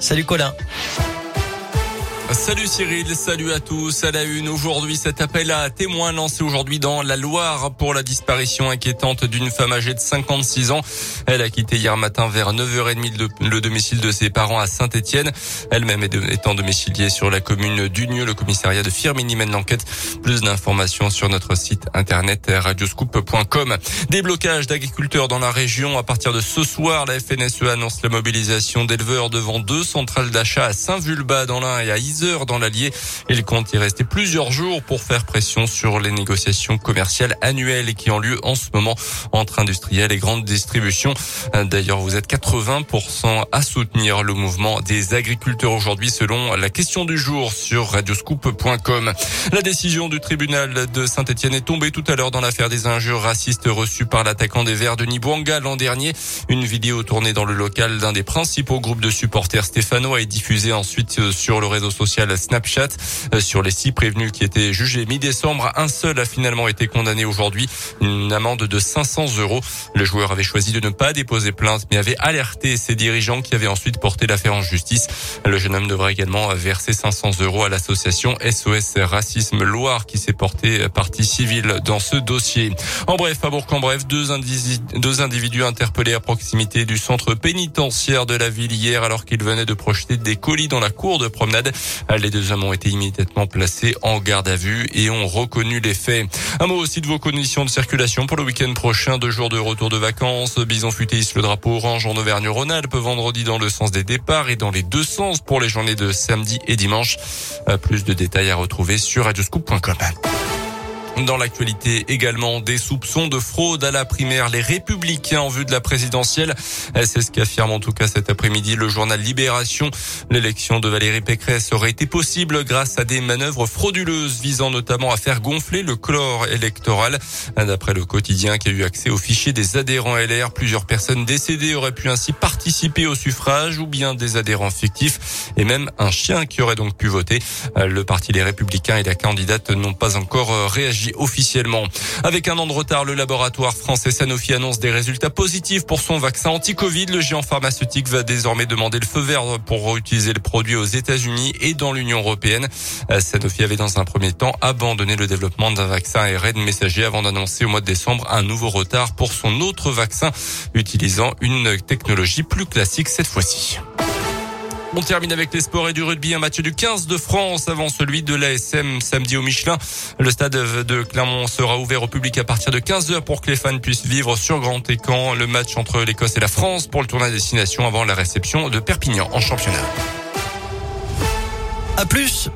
Salut Colin. Salut Cyril, salut à tous. À la une aujourd'hui, cet appel à témoins lancé aujourd'hui dans la Loire pour la disparition inquiétante d'une femme âgée de 56 ans. Elle a quitté hier matin vers 9h30 le domicile de ses parents à Saint-Etienne. Elle-même étant domiciliée sur la commune d'Unieux. Le commissariat de Firmini mène l'enquête. Plus d'informations sur notre site internet radioscoop.com. Déblocage d'agriculteurs dans la région. À partir de ce soir, la FNSE annonce la mobilisation d'éleveurs devant deux centrales d'achat à Saint-Vulbas dans l'Ain et à heures dans l'Allier. Il compte y rester plusieurs jours pour faire pression sur les négociations commerciales annuelles qui ont lieu en ce moment entre industriels et grandes distributions. D'ailleurs, vous êtes 80% à soutenir le mouvement des agriculteurs aujourd'hui selon la question du jour sur radioscoop.com. La décision du tribunal de Saint-Etienne est tombée tout à l'heure dans l'affaire des injures racistes reçues par l'attaquant des Verts Denis Bouanga l'an dernier. Une vidéo tournée dans le local d'un des principaux groupes de supporters stéphanois est diffusée ensuite sur le réseau social social Snapchat. Euh, sur les six prévenus qui étaient jugés mi-décembre, un seul a finalement été condamné aujourd'hui. Une amende de 500 euros. Le joueur avait choisi de ne pas déposer plainte, mais avait alerté ses dirigeants qui avaient ensuite porté l'affaire en justice. Le jeune homme devrait également verser 500 euros à l'association SOS Racisme Loire qui s'est portée partie civile dans ce dossier. En bref, à Bourg-en-Bref, deux, deux individus interpellés à proximité du centre pénitentiaire de la ville hier alors qu'ils venaient de projeter des colis dans la cour de promenade. Les deux hommes ont été immédiatement placés en garde à vue et ont reconnu les faits. Un mot aussi de vos conditions de circulation pour le week-end prochain. Deux jours de retour de vacances. Bison futéiste le drapeau orange en Auvergne-Rhône-Alpes vendredi dans le sens des départs et dans les deux sens pour les journées de samedi et dimanche. Euh, plus de détails à retrouver sur radioscoop.com. Dans l'actualité également, des soupçons de fraude à la primaire. Les républicains en vue de la présidentielle. C'est ce qu'affirme en tout cas cet après-midi le journal Libération. L'élection de Valérie Pécresse aurait été possible grâce à des manœuvres frauduleuses visant notamment à faire gonfler le chlore électoral. D'après le quotidien qui a eu accès aux fichiers des adhérents LR, plusieurs personnes décédées auraient pu ainsi participer au suffrage ou bien des adhérents fictifs et même un chien qui aurait donc pu voter. Le parti Les Républicains et la candidate n'ont pas encore réagi officiellement. Avec un an de retard, le laboratoire français Sanofi annonce des résultats positifs pour son vaccin anti-Covid. Le géant pharmaceutique va désormais demander le feu vert pour utiliser le produit aux États-Unis et dans l'Union européenne. Euh, Sanofi avait dans un premier temps abandonné le développement d'un vaccin ARN messager avant d'annoncer au mois de décembre un nouveau retard pour son autre vaccin utilisant une technologie plus classique cette fois-ci. On termine avec les sports et du rugby. Un match du 15 de France avant celui de l'ASM samedi au Michelin. Le stade de Clermont sera ouvert au public à partir de 15h pour que les fans puissent vivre sur grand écran le match entre l'Écosse et la France pour le tournoi destination avant la réception de Perpignan en championnat. À plus.